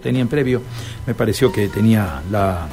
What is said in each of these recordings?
tenía en previo, me pareció que tenía la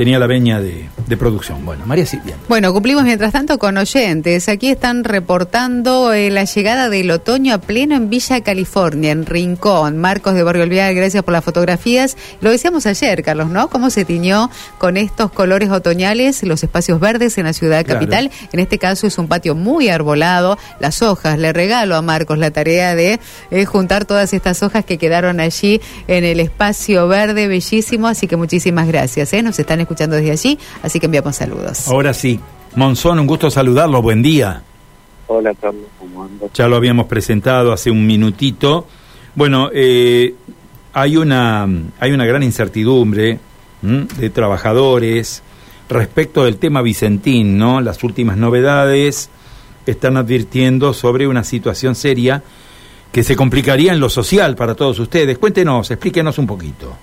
tenía la veña de, de producción. Bueno, María Silvia. Bueno, cumplimos mientras tanto con oyentes. Aquí están reportando eh, la llegada del otoño a pleno en Villa California, en Rincón. Marcos de Barrio Olvidal, gracias por las fotografías. Lo decíamos ayer, Carlos, ¿no? Cómo se tiñó con estos colores otoñales los espacios verdes en la ciudad capital. En este caso es un patio muy arbolado. Las hojas, le regalo a Marcos la tarea de eh, juntar todas estas hojas que quedaron allí en el espacio verde, bellísimo. Así que muchísimas gracias. ¿eh? Nos están escuchando desde allí, así que enviamos saludos. Ahora sí, Monzón, un gusto saludarlo, buen día. Hola Carlos, ¿cómo andas? Ya lo habíamos presentado hace un minutito. Bueno, eh, hay, una, hay una gran incertidumbre de trabajadores respecto del tema Vicentín, ¿no? Las últimas novedades están advirtiendo sobre una situación seria que se complicaría en lo social para todos ustedes. Cuéntenos, explíquenos un poquito.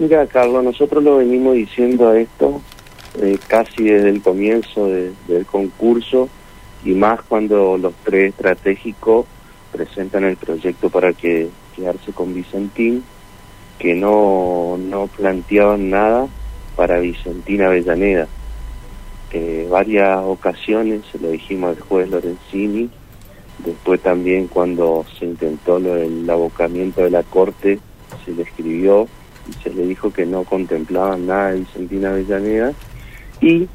Mira, Carlos, nosotros lo venimos diciendo a esto eh, casi desde el comienzo del concurso y más cuando los tres estratégicos presentan el proyecto para que quedarse con Vicentín, que no, no planteaban nada para Vicentín Avellaneda. Eh, varias ocasiones se lo dijimos al juez Lorenzini, después también cuando se intentó del abocamiento de la corte, se le escribió se le dijo que no contemplaban nada de Vicentina Avellaneda y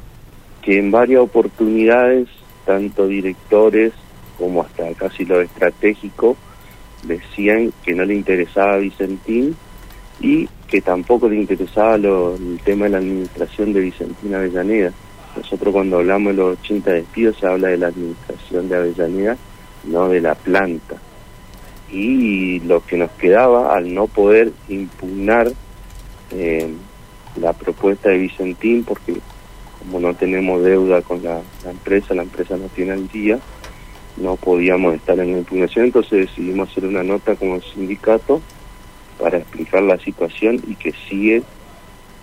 que en varias oportunidades, tanto directores como hasta casi lo estratégico, decían que no le interesaba Vicentín y que tampoco le interesaba lo, el tema de la administración de Vicentina Avellaneda. Nosotros cuando hablamos de los 80 despidos se habla de la administración de Avellaneda, no de la planta. Y lo que nos quedaba al no poder impugnar eh, la propuesta de Vicentín, porque como no tenemos deuda con la, empresa, la empresa no tiene al día, no podíamos estar en la impugnación, entonces decidimos hacer una nota como sindicato para explicar la situación y que sigue,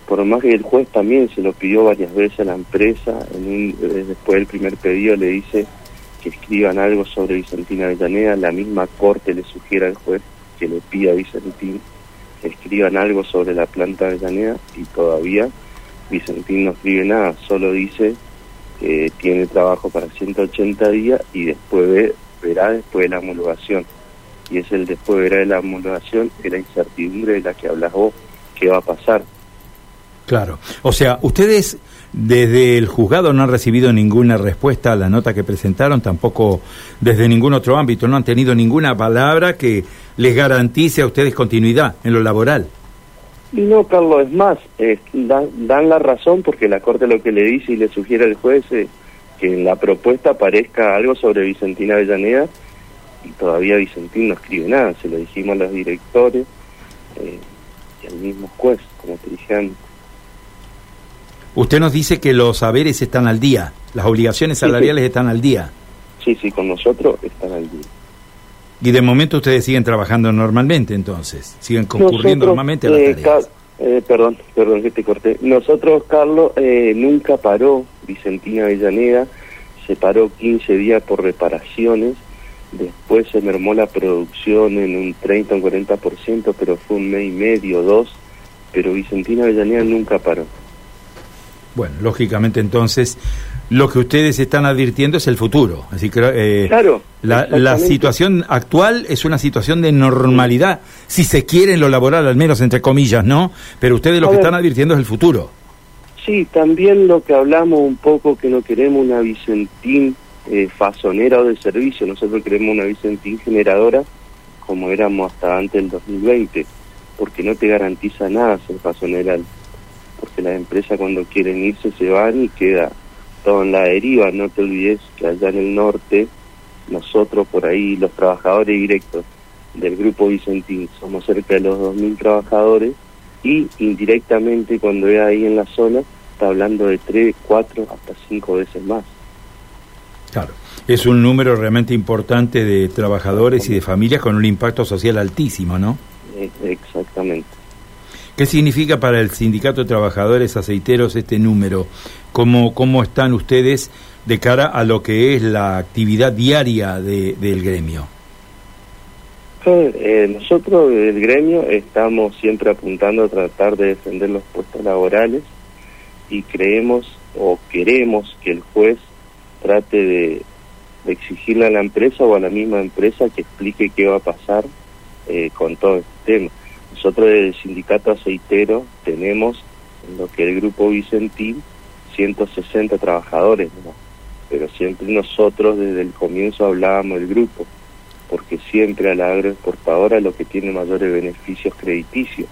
por más que el juez también se lo pidió varias veces a la empresa, en un, eh, después del primer pedido le dice que escriban algo sobre Vicentina Avellaneda, la misma corte le sugiere al juez que le pida a Vicentín escriban algo sobre la planta de Llaneda y todavía Vicentín no escribe nada, solo dice que tiene trabajo para 180 días y después verá después de la homologación. Y es el después verá de la homologación, es la incertidumbre de la que hablas vos, qué va a pasar. Claro, o sea, ustedes desde el juzgado no han recibido ninguna respuesta a la nota que presentaron, tampoco desde ningún otro ámbito, no han tenido ninguna palabra que les garantice a ustedes continuidad en lo laboral. No, Carlos, es más, dan, la razón porque la Corte lo que le dice y le sugiere al juez es que en la propuesta aparezca algo sobre Vicentina Avellaneda y todavía Vicentín no escribe nada, se lo dijimos a los directores eh, y al mismo juez, como te dije antes. Usted nos dice que los saberes están al día, las obligaciones salariales están al día. Sí, sí, con nosotros están al día. Y de momento ustedes siguen trabajando normalmente, entonces, siguen concurriendo normalmente a las eh, tareas. Eh, perdón, perdón que te corté. Nosotros, Carlos, eh, nunca paró Vicentina Avellaneda, se paró 15 días por reparaciones, después se mermó la producción en un 30 o un 40%, pero fue un mes y medio, dos, pero Vicentina Avellaneda nunca paró. Bueno, lógicamente entonces lo que ustedes están advirtiendo es el futuro. Así que eh, claro, la, la, situación actual es una situación de normalidad, si se quiere en lo laboral, al menos entre comillas, ¿no? Pero ustedes lo que están advirtiendo es el futuro. Sí, también lo que hablamos un poco que no queremos una Vicentín eh, fasonera o de servicio, nosotros queremos una Vicentín generadora como éramos hasta antes del 2020, porque no te garantiza nada ser fasonera porque las empresas cuando quieren irse se van y queda todo en la deriva. No te olvides que allá en el norte, nosotros por ahí, los trabajadores directos del grupo Vicentín, somos cerca de los 2.000 trabajadores y indirectamente cuando es ahí en la zona, está hablando de 3, 4, hasta 5 veces más. Claro, es un número realmente importante de trabajadores y de familias con un impacto social altísimo, ¿no? Exactamente. ¿Qué significa para el Sindicato de Trabajadores Aceiteros este número? ¿Cómo, cómo están ustedes de cara a lo que es la actividad diaria de, del gremio? Eh, nosotros, el gremio, estamos siempre apuntando a tratar de defender los puestos laborales y creemos o queremos que el juez trate de, exigirle a la empresa o a la misma empresa que explique qué va a pasar eh, con todo este tema. Nosotros desde el sindicato aceitero tenemos en lo que el grupo Vicentín 160 trabajadores, pero siempre nosotros desde el comienzo hablábamos del grupo, porque siempre a la agroexportadora lo que tiene mayores beneficios crediticios.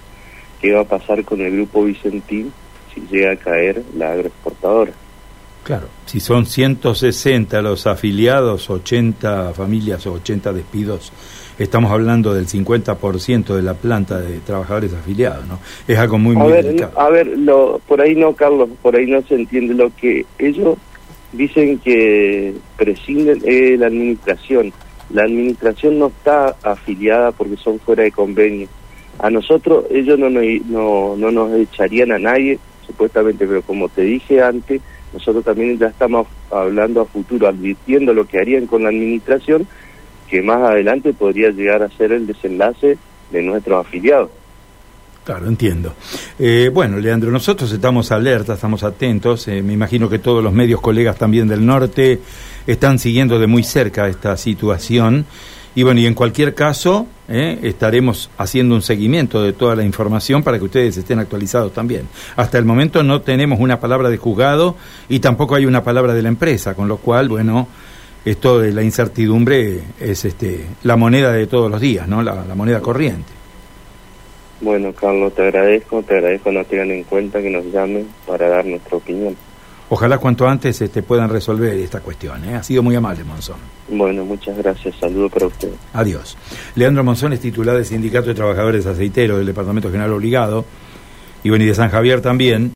¿Qué va a pasar con el grupo Vicentín si llega a caer la agroexportadora? Claro, si son 160 los afiliados, 80 familias o 80 despidos, estamos hablando del 50% de la planta de trabajadores afiliados, ¿no? Es algo muy, muy a ver, A ver, lo, por ahí no, Carlos, por ahí no se entiende lo que ellos dicen que prescinden de la administración. La administración no está afiliada porque son fuera de convenio. A nosotros ellos no, no, no nos echarían a nadie, supuestamente, pero como te dije antes, nosotros también ya estamos hablando a futuro, advirtiendo lo que harían con la administración, que más adelante podría llegar a ser el desenlace de nuestros afiliados. Claro, entiendo. Eh, bueno, Leandro, nosotros estamos alertas, estamos atentos. Eh, me imagino que todos los medios colegas también del norte están siguiendo de muy cerca esta situación. Y bueno, y en cualquier caso, ¿eh? estaremos haciendo un seguimiento de toda la información para que ustedes estén actualizados también. Hasta el momento no tenemos una palabra de juzgado y tampoco hay una palabra de la empresa, con lo cual, bueno, esto de la incertidumbre es este, la moneda de todos los días, ¿no? La, moneda corriente. Bueno, Carlos, te agradezco, te agradezco no tengan en cuenta que nos llamen para dar nuestra opinión. Ojalá cuanto antes este, puedan resolver esta cuestión. ¿eh? Ha sido muy amable, Monzón. Bueno, muchas gracias. Saludo para usted. Adiós. Leandro Monzón es titular del Sindicato de Trabajadores Aceiteros del Departamento General Obligado y bueno, de San Javier también.